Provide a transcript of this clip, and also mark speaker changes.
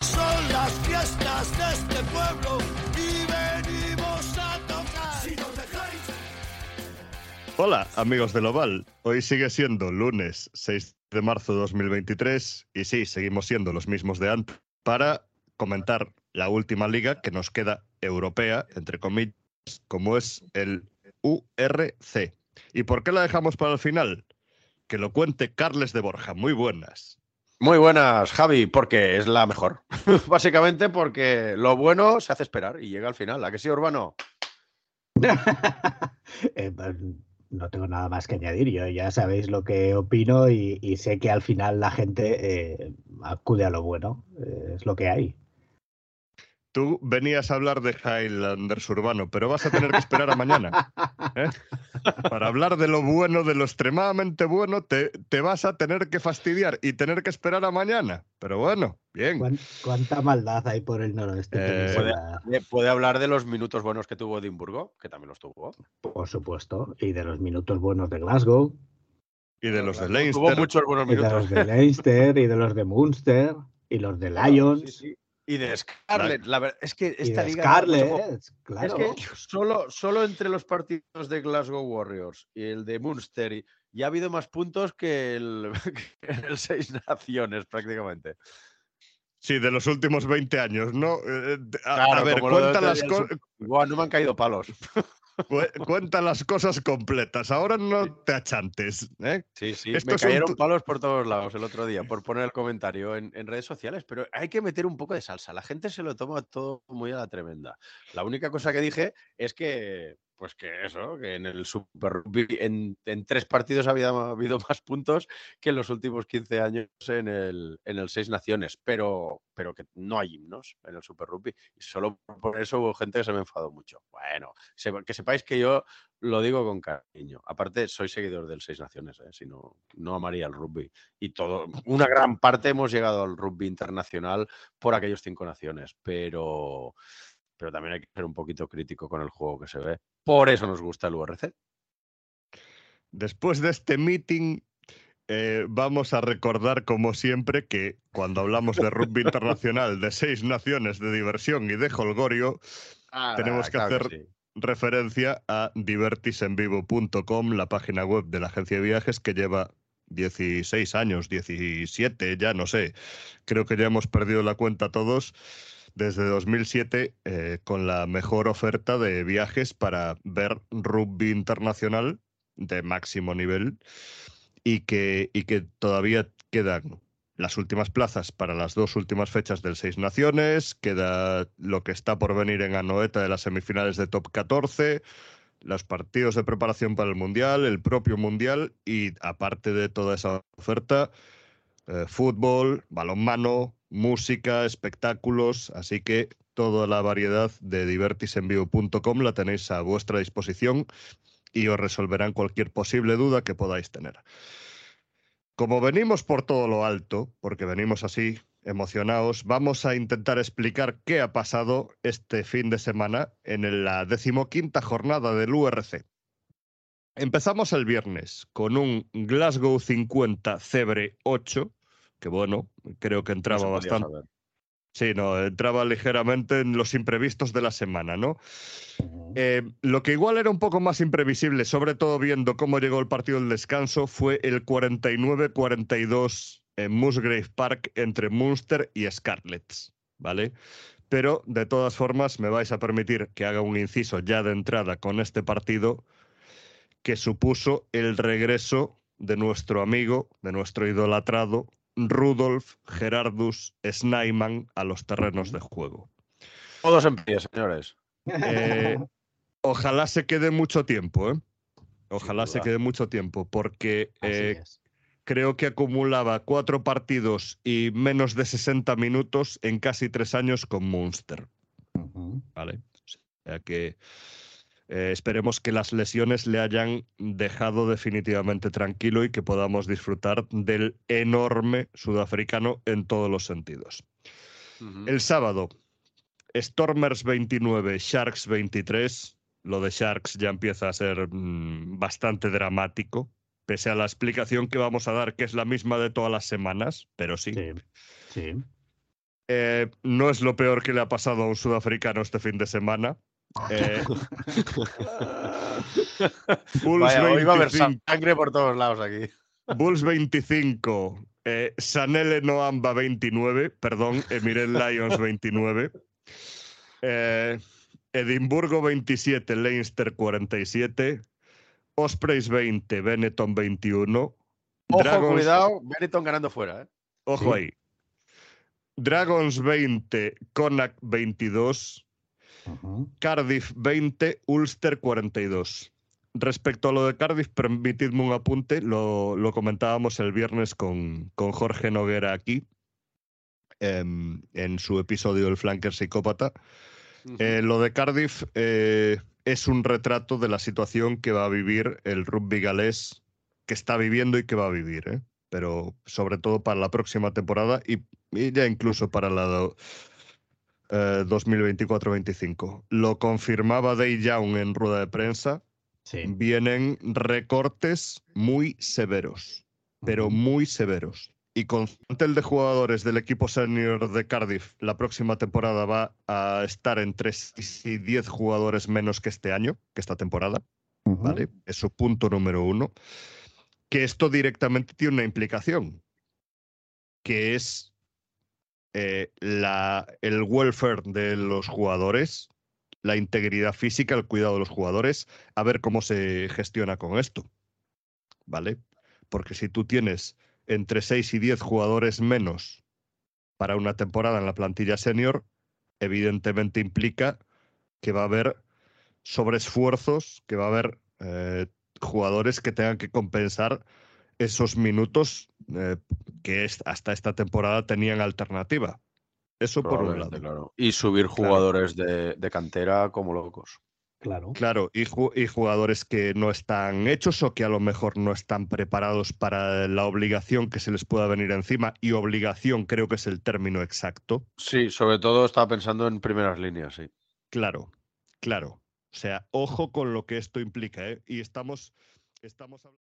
Speaker 1: Son las fiestas de este pueblo y venimos a tocar. Si nos dejáis.
Speaker 2: Hola, amigos del Oval. Hoy sigue siendo lunes 6 de marzo de 2023 y sí, seguimos siendo los mismos de antes para comentar la última liga que nos queda europea, entre comillas, como es el URC. ¿Y por qué la dejamos para el final? Que lo cuente Carles de Borja. Muy buenas.
Speaker 3: Muy buenas, Javi, porque es la mejor. Básicamente porque lo bueno se hace esperar y llega al final. ¿A que sí, Urbano?
Speaker 4: Eh, pues, no tengo nada más que añadir. Yo ya sabéis lo que opino y, sé que al final la gente eh, acude a lo bueno. Eh, es lo que hay.
Speaker 2: Tú venías a hablar de Highlanders Urbano, pero vas a tener que esperar a mañana. ¿eh? Para hablar de lo bueno, de lo extremadamente bueno, te, te vas a tener que fastidiar y tener que esperar a mañana. Pero bueno, bien.
Speaker 4: ¿Cuán- ¿Cuánta maldad hay por el noroeste?
Speaker 2: Eh?
Speaker 3: Eh, ¿Puede hablar de los minutos buenos que tuvo Edimburgo? Que también los tuvo.
Speaker 4: Por supuesto. Y de los minutos buenos de Glasgow,
Speaker 2: Y de los de
Speaker 3: Tuvo
Speaker 2: Leinster.
Speaker 3: muchos buenos
Speaker 4: y de
Speaker 3: minutos.
Speaker 4: los de Leinster, y de los de Munster, y los de Lions,
Speaker 3: Sí, sí. Y de Scarlett. La verdad es que
Speaker 4: y
Speaker 3: esta
Speaker 4: de
Speaker 3: liga.
Speaker 4: Scarlett. Claro.
Speaker 3: Es que solo, solo entre los partidos de Glasgow Warriors y el de Munster y- ya ha habido más puntos que el, que el Seis Naciones prácticamente.
Speaker 2: Sí, de los últimos 20 años, ¿no? Eh, de- a, a ver, cuenta las,
Speaker 3: día el
Speaker 2: co-
Speaker 3: Buah, no me han caído palos.
Speaker 2: cu- cuenta las cosas completas. Ahora no te achantes. ¿eh?
Speaker 3: Sí, sí,
Speaker 2: Esto
Speaker 3: me
Speaker 2: un
Speaker 3: cayeron palos por todos lados el otro día por poner el comentario en, en redes sociales, pero hay que meter un poco de salsa. La gente se lo toma todo muy a la tremenda. La única cosa que dije es que, pues que eso, que en el Super Rugby en, en tres partidos había habido más puntos que en los últimos 15 años en el, en el Seis Naciones, pero, pero que no hay himnos en el Super Rugby. Y solo por eso hubo gente que se me enfadó mucho. Bueno, que sepáis que yo lo digo con cariño. Aparte, soy seguidor del Seis Naciones, ¿eh? si no, no amaría el rugby. Y todo, una gran parte hemos llegado al rugby internacional por aquellos cinco naciones, pero, pero también hay que ser un poquito crítico con el juego que se ve. Por eso nos gusta el URC.
Speaker 2: Después de este meeting, eh, vamos a recordar, como siempre, que cuando hablamos de rugby internacional, de seis naciones, de diversión y de holgorio, Tenemos que
Speaker 3: Ah, claro
Speaker 2: hacer-
Speaker 3: sí.
Speaker 2: referencia a divertisenvivo.com, la página web de la agencia de viajes que lleva 16 años, 17, ya no sé. Creo que ya hemos perdido la cuenta todos desde 2007 eh, con la mejor oferta de viajes para ver rugby internacional de máximo nivel y que, y que todavía quedan las últimas plazas para las dos últimas fechas del Seis Naciones, queda lo que está por venir en Anoeta de las semifinales de Top 14, los partidos de preparación para el Mundial, el propio Mundial y aparte de toda esa oferta, eh, fútbol, balonmano, música, espectáculos, así que toda la variedad de divertisenvivo.com la tenéis a vuestra disposición y os resolverán cualquier posible duda que podáis tener. Como venimos por todo lo alto, porque venimos así emocionados, vamos a intentar explicar qué ha pasado este fin de semana en la decimoquinta jornada del URC. Empezamos el viernes con un Glasgow 50 Cebre 8, que bueno, creo que entraba bastante.
Speaker 3: saber.
Speaker 2: Sí, no, entraba ligeramente en los imprevistos de la semana, ¿no? Eh, lo que igual era un poco más imprevisible, sobre todo viendo cómo llegó el partido del descanso, fue el 49-42 en Musgrave Park entre Munster y Scarlets, ¿vale? Pero de todas formas me vais a permitir que haga un inciso ya de entrada con este partido que supuso el regreso de nuestro amigo, de nuestro idolatrado Rudolf Gerardus Snaiman a los terrenos de juego.
Speaker 3: Todos en pie, señores.
Speaker 2: Eh, ojalá se quede mucho tiempo, ¿eh? Ojalá se quede mucho tiempo, porque eh, creo que acumulaba cuatro partidos y menos de 60 minutos en casi tres años con Munster. ¿vale? O sea que eh, esperemos que las lesiones le hayan dejado definitivamente tranquilo y que podamos disfrutar del enorme sudafricano en todos los sentidos. El sábado, Stormers 29, Sharks 23. Lo de Sharks ya empieza a ser mm, bastante dramático, pese a la explicación que vamos a dar, que es la misma de todas las semanas, pero sí.
Speaker 4: Sí, sí.
Speaker 2: Eh, no es lo peor que le ha pasado a un sudafricano este fin de semana. Eh, Bulls,
Speaker 3: Vaya, hoy va a haber
Speaker 2: 25,
Speaker 3: sangre por todos lados aquí.
Speaker 2: Bulls 25, eh, Sanele Noamba 29, perdón, Emiret Lions 29, eh, Edimburgo 27, Leinster 47, Ospreys 20, Benetton 21,
Speaker 3: Ojo,
Speaker 2: Dragons-
Speaker 3: cuidado, Benetton ganando fuera. ¿eh?
Speaker 2: Ojo
Speaker 4: Sí.
Speaker 2: ahí. Dragons 20, Connacht 22, Cardiff 20, Ulster 42. Respecto a lo de Cardiff, permitidme un apunte, lo, lo comentábamos el viernes con, con Jorge Noguera aquí, em, en su episodio El Flanker Psicópata. Eh, lo de Cardiff eh, es un retrato de la situación que va a vivir el rugby galés, que está viviendo y que va a vivir, ¿eh? pero sobre todo para la próxima temporada y, y ya incluso para la eh, 2024-25. Lo confirmaba Dave Young en rueda de prensa.
Speaker 4: Sí.
Speaker 2: Vienen recortes muy severos, pero muy severos. Y con plantel de jugadores del equipo senior de Cardiff, la próxima temporada va a estar entre 6 y 10 jugadores menos que este año, que esta temporada.
Speaker 4: Ujú.
Speaker 2: ¿vale? Es su punto número uno. Que esto directamente tiene una implicación, que es eh, el welfare de los jugadores, la integridad física, el cuidado de los jugadores, a ver cómo se gestiona con esto. ¿Vale? Porque si tú tienes entre 6 y 10 jugadores menos para una temporada en la plantilla senior, evidentemente implica que va a haber sobreesfuerzos, que va a haber eh, jugadores que tengan que compensar esos minutos eh, que es- hasta esta temporada tenían alternativa. Eso por un lado.
Speaker 3: Claro. Y subir jugadores de, de cantera como locos.
Speaker 4: Claro.
Speaker 2: Claro, y, ju- y jugadores que no están hechos o que a lo mejor no están preparados para la obligación que se les pueda venir encima. Y obligación creo que es el término exacto.
Speaker 3: Sí, sobre todo estaba pensando en primeras líneas, sí.
Speaker 2: Claro, claro. O sea, ojo con lo que esto implica. ¿eh? Y estamos, estamos hablando.